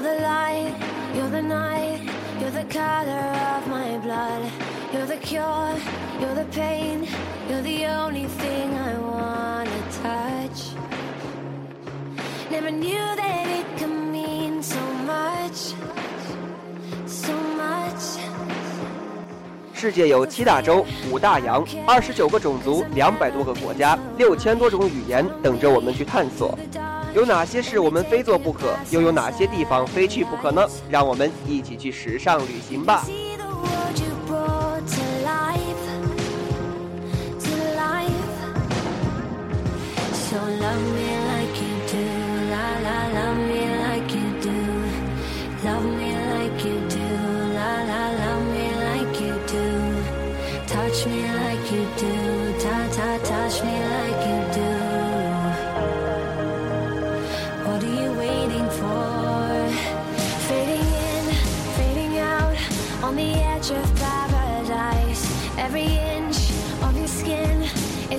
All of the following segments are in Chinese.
You're the light, you're the night, you're the color of my blood. You're the cure, you're the pain, you're the only thing I wanna touch. Never knew that it could mean so much, so much. 世界有七大洲、五大洋、二十九个种族、两百多个国家、六千多种语言，等着我们去探索。有哪些事我们非做不可？又有哪些地方非去不可呢？让我们一起去时尚旅行吧！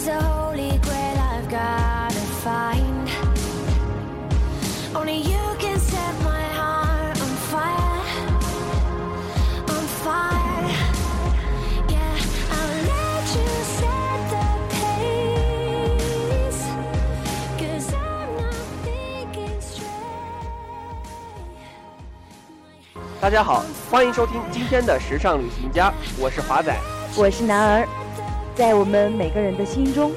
A holy grail I've gotta find. Only you can set my heart on fire, on fire. Yeah, I'll let you set the pace. Cause I'm not thinking straight. 大家好，欢迎收听今天的时尚旅行家，我是华仔。我是男儿，在我们每个人的心中，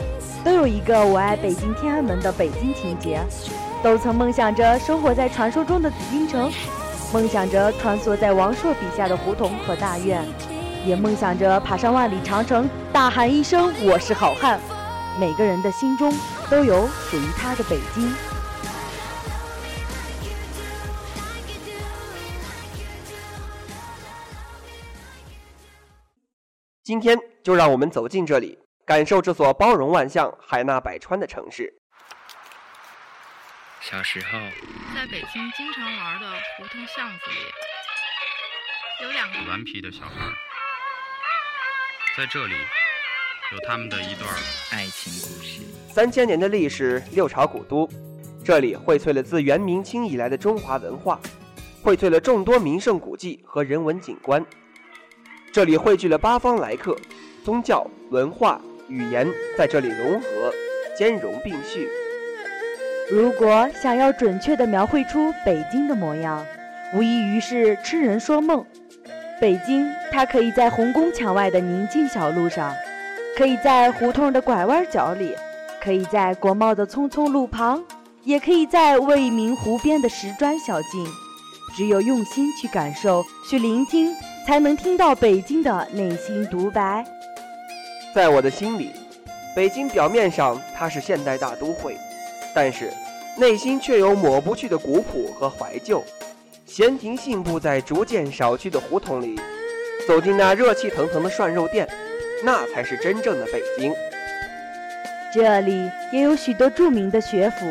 都有一个我爱北京天安门的北京情节，都曾梦想着生活在传说中的紫禁城，梦想着穿梭在王朔笔下的胡同和大院，也梦想着爬上万里长城，大喊一声“我是好汉”。每个人的心中都有属于他的北京。今天就让我们走进这里，感受这座包容万象、海纳百川的城市。小时候，在北京经常玩的胡同巷子里，有两个顽皮的小孩，在这里有他们的一段爱情故事。三千年的历史，六朝古都，这里荟萃了自元明清以来的中华文化，荟萃了众多名胜古迹和人文景观。这里汇聚了八方来客，宗教、文化、语言在这里融合，兼容并蓄。如果想要准确地描绘出北京的模样，无异于是痴人说梦。北京，它可以在红宫墙外的宁静小路上，可以在胡同的拐弯角里，可以在国贸的匆匆路旁，也可以在未名湖边的石砖小径。只有用心去感受、去聆听，才能听到北京的内心独白。在我的心里，北京表面上它是现代大都会，但是内心却有抹不去的古朴和怀旧。闲庭信步在逐渐少去的胡同里，走进那热气腾腾的涮肉店，那才是真正的北京。这里也有许多著名的学府，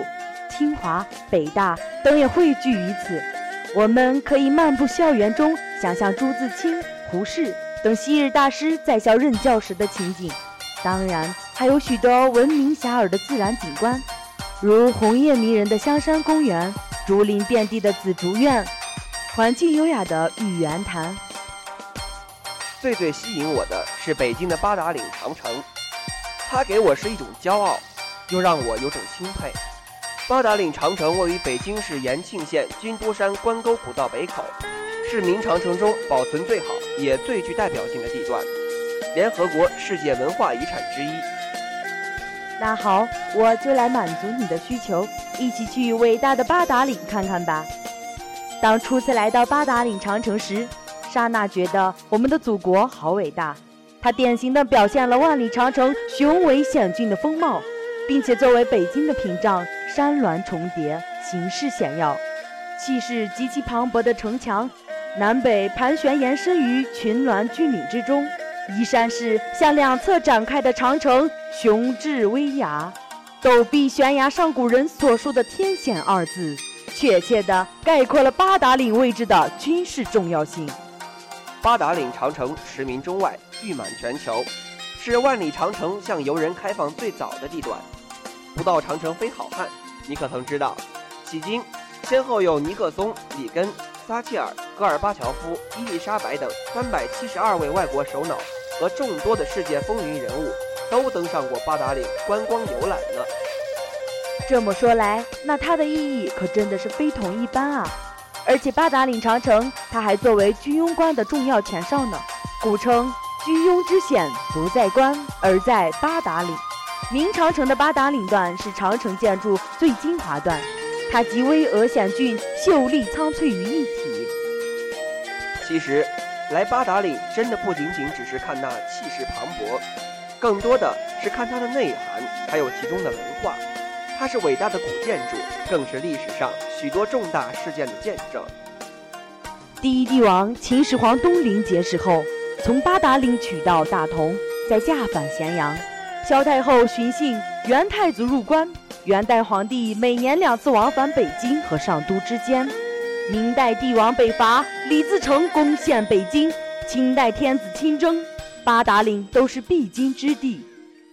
清华、北大等也汇聚于此。我们可以漫步校园中，想象朱自清、胡适等昔日大师在校任教时的情景。当然，还有许多闻名遐迩的自然景观，如红叶迷人的香山公园、竹林遍地的紫竹院、环境优雅的玉渊潭。最最吸引我的是北京的八达岭长城，它给我是一种骄傲，又让我有种钦佩。八达岭长城位于北京市延庆县军都山关沟古道北口，是明长城中保存最好也最具代表性的地段，联合国世界文化遗产之一。那好，我就来满足你的需求，一起去伟大的八达岭看看吧。当初次来到八达岭长城时，莎娜觉得我们的祖国好伟大，它典型的表现了万里长城雄伟险峻的风貌，并且作为北京的屏障，山峦重叠，形势险要，气势极其磅礴的城墙，南北盘旋延伸于群峦峻岭之中。依山势向两侧展开的长城，雄峙威亚，陡壁悬崖上古人所说的“天险”二字，确切地概括了八达岭位置的军事重要性。八达岭长城驰名中外，誉满全球，是万里长城向游人开放最早的地段。不到长城非好汉，你可曾知道，迄今先后有尼克松、里根、撒切尔、戈尔巴乔夫、伊丽莎白等三百七十二位外国首脑和众多的世界风云人物都登上过八达岭观光游览呢。这么说来，那它的意义可真的是非同一般啊！而且八达岭长城，它还作为居庸关的重要前哨呢。古称居庸之险不在关，而在八达岭。明长城的八达岭段是长城建筑最精华段，它集巍峨险峻、秀丽苍翠于一体。其实，来八达岭真的不仅仅只是看那气势磅礴，更多的是看它的内涵，还有其中的文化。它是伟大的古建筑，更是历史上许多重大事件的见证。第一帝王秦始皇东临碣石后，从八达岭取道大同，再驾返咸阳。萧太后巡幸元太祖入关，元代皇帝每年两次往返北京和上都之间。明代帝王北伐，李自成攻陷北京；清代天子亲征，八达岭都是必经之地。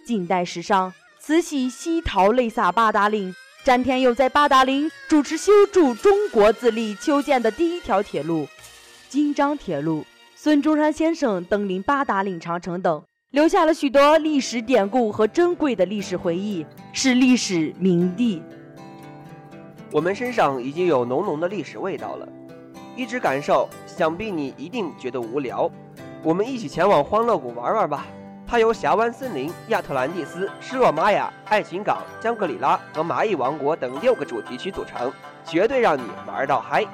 近代史上。慈禧西逃泪洒八达岭，詹天佑在八达岭主持修筑中国自立修建的第一条铁路——京张铁路。孙中山先生登临八达岭长城等，留下了许多历史典故和珍贵的历史回忆，是历史名地。我们身上已经有浓浓的历史味道了，一直感受，想必你一定觉得无聊。我们一起前往欢乐谷玩玩吧。它由峡湾森林、亚特兰蒂斯、失落玛雅、爱情港、香格里拉和蚂蚁王国等六个主题区组成，绝对让你玩到嗨！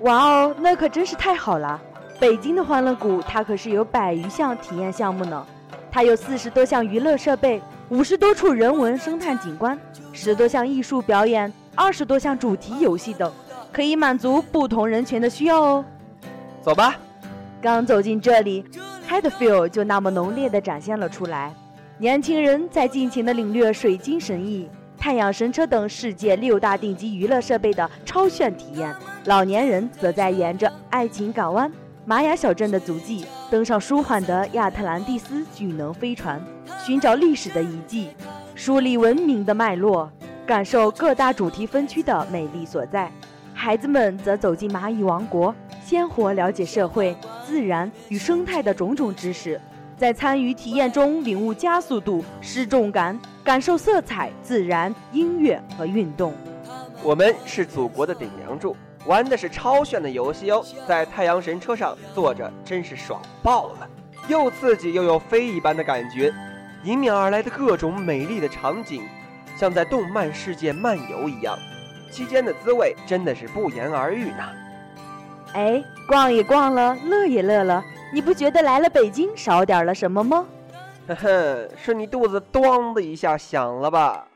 哇哦，那可真是太好了！北京的欢乐谷，它可是有百余项体验项目呢。它有四十多项娱乐设备，五十多处人文生态景观，十多项艺术表演，二十多项主题游戏等，可以满足不同人群的需要哦。走吧，刚走进这里。Head feel 就那么浓烈地展现了出来，年轻人在尽情地领略水晶神域、太阳神车等世界六大顶级娱乐设备的超炫体验，老年人则在沿着爱情港湾、玛雅小镇的足迹，登上舒缓的亚特兰蒂斯巨能飞船，寻找历史的遗迹，梳理文明的脉络，感受各大主题分区的美丽所在。孩子们则走进蚂蚁王国，鲜活了解社会。自然与生态的种种知识，在参与体验中领悟加速度、失重感，感受色彩、自然、音乐和运动。我们是祖国的顶梁柱，玩的是超炫的游戏哦！在太阳神车上坐着，真是爽爆了，又刺激又有飞一般的感觉。迎面而来的各种美丽的场景，像在动漫世界漫游一样，期间的滋味真的是不言而喻呢。哎，逛也逛了，乐也乐了，你不觉得来了北京少点了什么吗？呵呵，是你肚子咣的一下响了吧？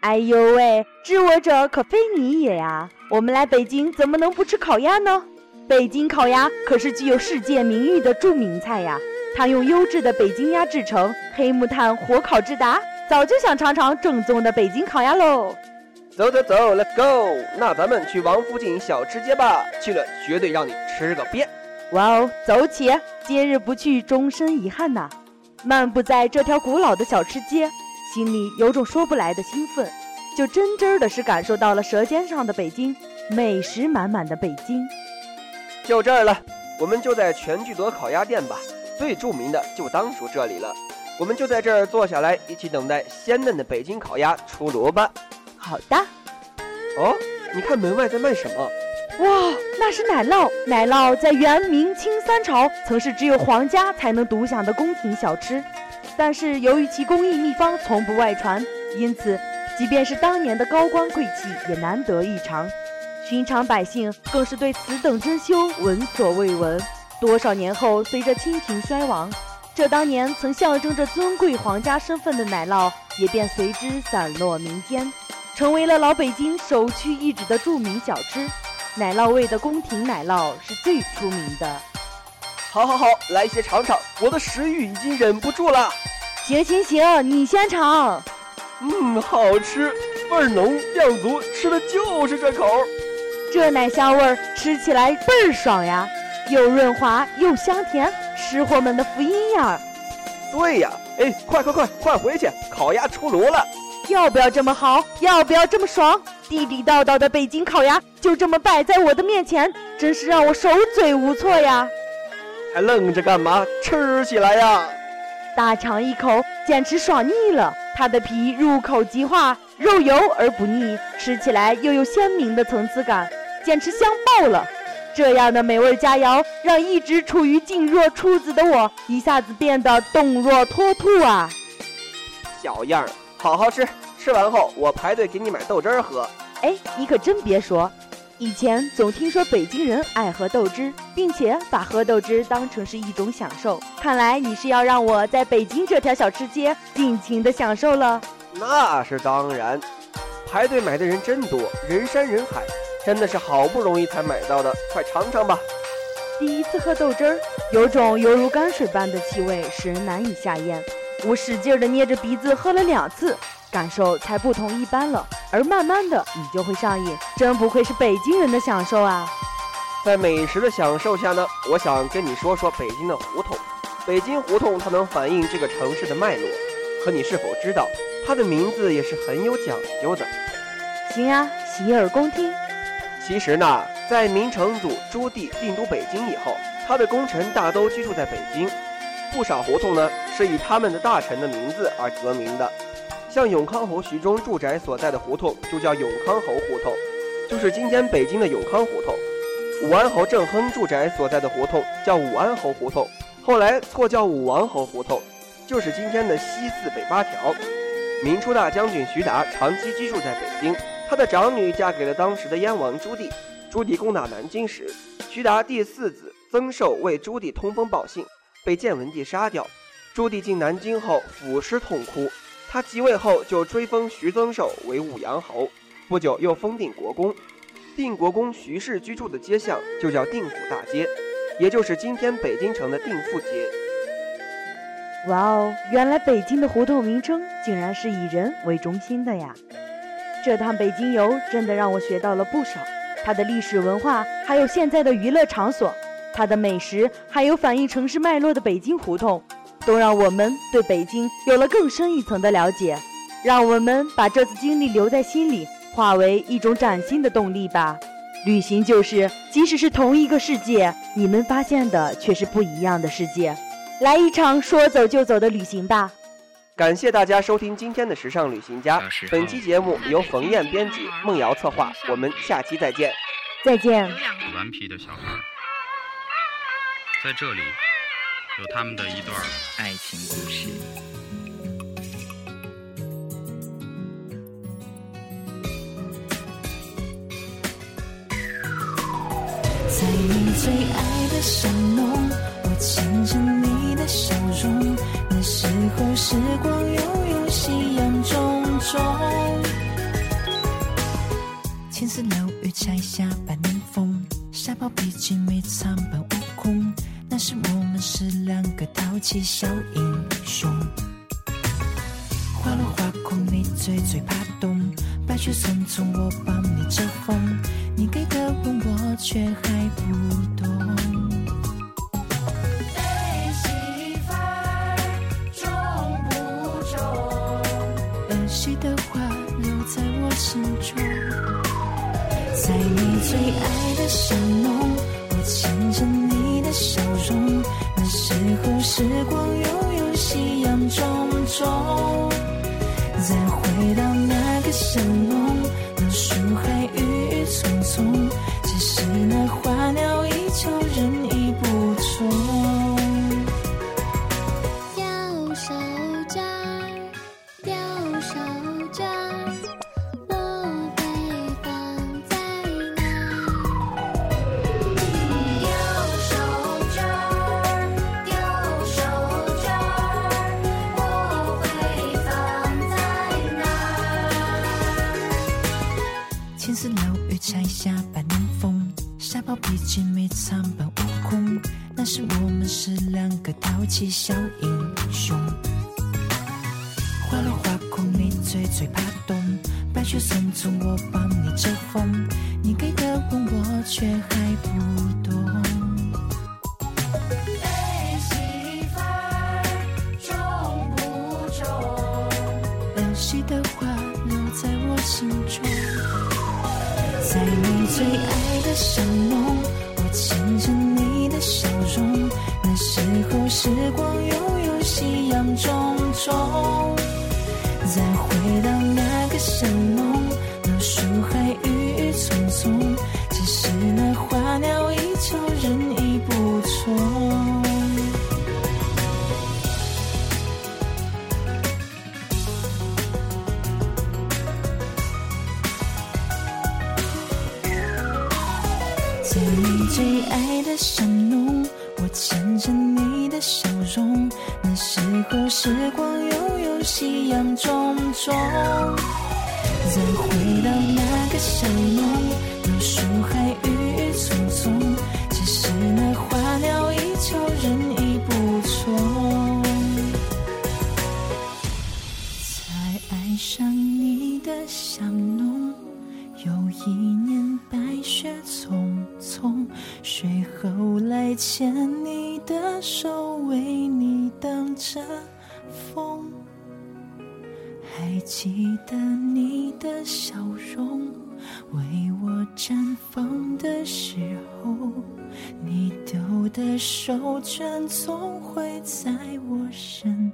哎呦喂，知我者可非你也呀！我们来北京怎么能不吃烤鸭呢？北京烤鸭可是具有世界名誉的著名菜呀！它用优质的北京鸭制成，黑木炭火烤制达，早就想尝尝正宗的北京烤鸭喽。走走走，Let's go！那咱们去王府井小吃街吧，去了绝对让你吃个遍。哇哦，走起！今日不去，终身遗憾呐。漫步在这条古老的小吃街，心里有种说不来的兴奋，就真真的是感受到了舌尖上的北京，美食满满的北京。就这儿了，我们就在全聚德烤鸭店吧，最著名的就当属这里了。我们就在这儿坐下来，一起等待鲜嫩的北京烤鸭出炉吧。好的。哦，你看门外在卖什么？哇，那是奶酪。奶酪在元、明、清三朝曾是只有皇家才能独享的宫廷小吃，但是由于其工艺秘方从不外传，因此即便是当年的高官贵气也难得一尝。寻常百姓更是对此等珍馐闻所未闻。多少年后，随着清廷衰亡，这当年曾象征着尊贵皇家身份的奶酪也便随之散落民间。成为了老北京首屈一指的著名小吃，奶酪味的宫廷奶酪是最出名的。好，好，好，来一些尝尝，我的食欲已经忍不住了。行，行，行，你先尝。嗯，好吃，味儿浓，量足，吃的就是这口。这奶香味儿吃起来倍儿爽呀，又润滑又香甜，吃货们的福音呀。对呀，哎，快快快快回去，烤鸭出炉了。要不要这么好？要不要这么爽？地地道道的北京烤鸭就这么摆在我的面前，真是让我手嘴无措呀！还愣着干嘛？吃起来呀！大尝一口，简直爽腻了。它的皮入口即化，肉油而不腻，吃起来又有鲜明的层次感，简直香爆了。这样的美味佳肴，让一直处于静若处子的我一下子变得动若脱兔啊！小样儿，好好吃，吃完后我排队给你买豆汁儿喝。哎，你可真别说，以前总听说北京人爱喝豆汁，并且把喝豆汁当成是一种享受。看来你是要让我在北京这条小吃街尽情的享受了。那是当然，排队买的人真多，人山人海。真的是好不容易才买到的，快尝尝吧！第一次喝豆汁儿，有种犹如泔水般的气味，使人难以下咽。我使劲的捏着鼻子喝了两次，感受才不同一般了。而慢慢的，你就会上瘾。真不愧是北京人的享受啊！在美食的享受下呢，我想跟你说说北京的胡同。北京胡同它能反映这个城市的脉络，可你是否知道，它的名字也是很有讲究的？行啊，洗耳恭听。其实呢，在明成祖朱棣定都北京以后，他的功臣大都居住在北京，不少胡同呢是以他们的大臣的名字而得名的。像永康侯徐忠住宅所在的胡同就叫永康侯胡同，就是今天北京的永康胡同。武安侯郑亨住宅所在的胡同叫武安侯胡同，后来错叫武王侯胡同，就是今天的西四北八条。明初大将军徐达长期居住在北京。他的长女嫁给了当时的燕王朱棣。朱棣攻打南京时，徐达第四子曾寿为朱棣通风报信，被建文帝杀掉。朱棣进南京后，抚尸痛哭。他即位后就追封徐曾寿为武阳侯，不久又封定国公。定国公徐氏居住的街巷就叫定府大街，也就是今天北京城的定富街。哇哦，原来北京的胡同名称竟然是以人为中心的呀！这趟北京游真的让我学到了不少，它的历史文化，还有现在的娱乐场所，它的美食，还有反映城市脉络的北京胡同，都让我们对北京有了更深一层的了解。让我们把这次经历留在心里，化为一种崭新的动力吧。旅行就是，即使是同一个世界，你们发现的却是不一样的世界。来一场说走就走的旅行吧。感谢大家收听今天的时尚旅行家。本期节目由冯燕编辑，梦瑶策划。我们下期再见。再见。顽皮的小孩，在这里有他们的一段爱情故事。在你最爱的巷弄，我牵着你的笑容。那时候，时光悠悠，夕阳重重。青丝楼宇拆下半年风，沙包笔记没藏本悟空。那时我们是两个淘气小英雄。花落花空，你最最怕冻，白雪匆匆，我帮你遮风。你给的吻，我却还不懂。的话留在我心中，在你最爱的巷弄，我牵着你的笑容。那时候时光悠悠，夕阳重重。再回到匆匆只是那三板五孔，那时我们是两个淘气小英雄，花落花空，你最最怕冻。白雪匆匆，我帮你遮风。你给的吻，我却还不懂。儿媳妇重不重？儿媳的话留在我心中。在你最爱的巷弄，牵着你的笑容。那时候时光悠悠，夕阳重重。再回到那个巷弄，夕阳重重。再回到那个巷弄，老树还郁郁葱葱，只是那花鸟依旧，人已不同。才爱上你的巷弄，有一年白雪匆匆，谁后来牵你的手，记得你的笑容，为我绽放的时候，你丢的手绢总会在我身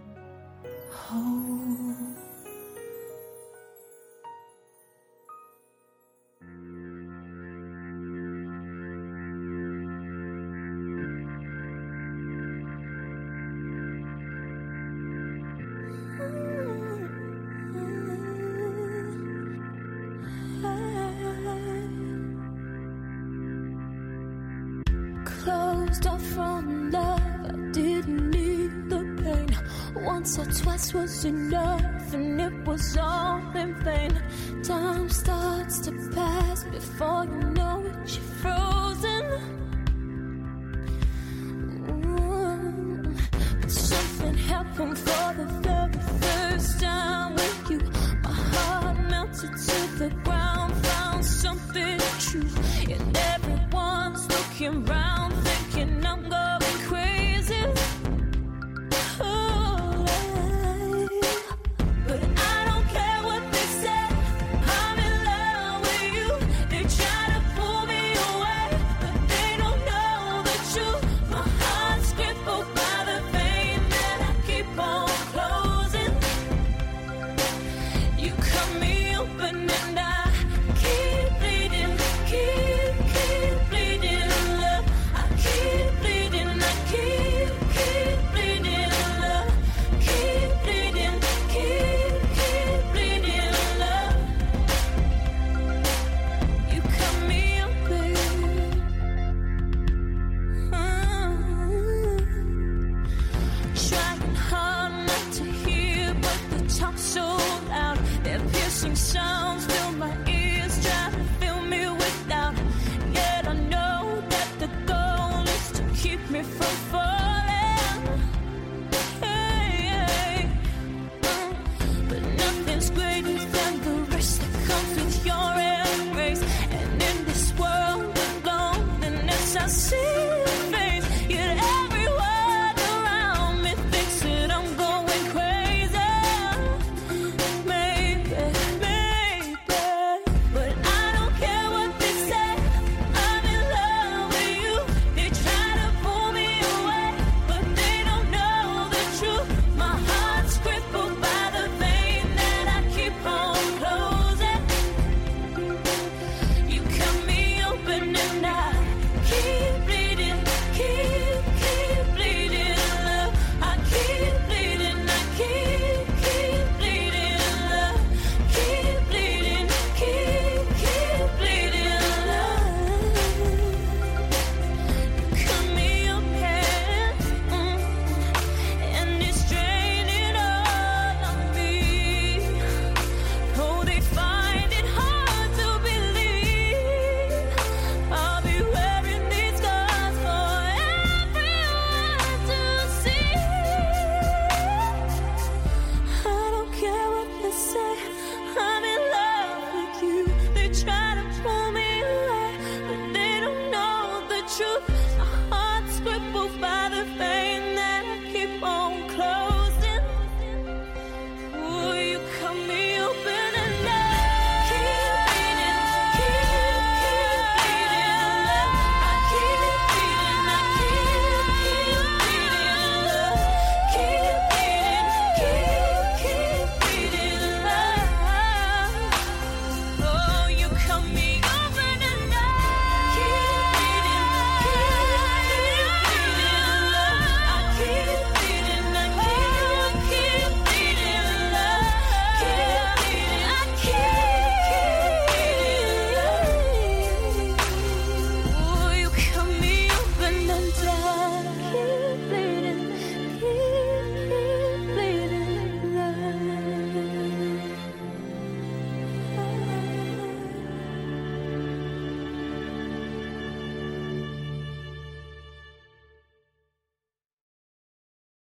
后。Time starts to pass before you know it, you're.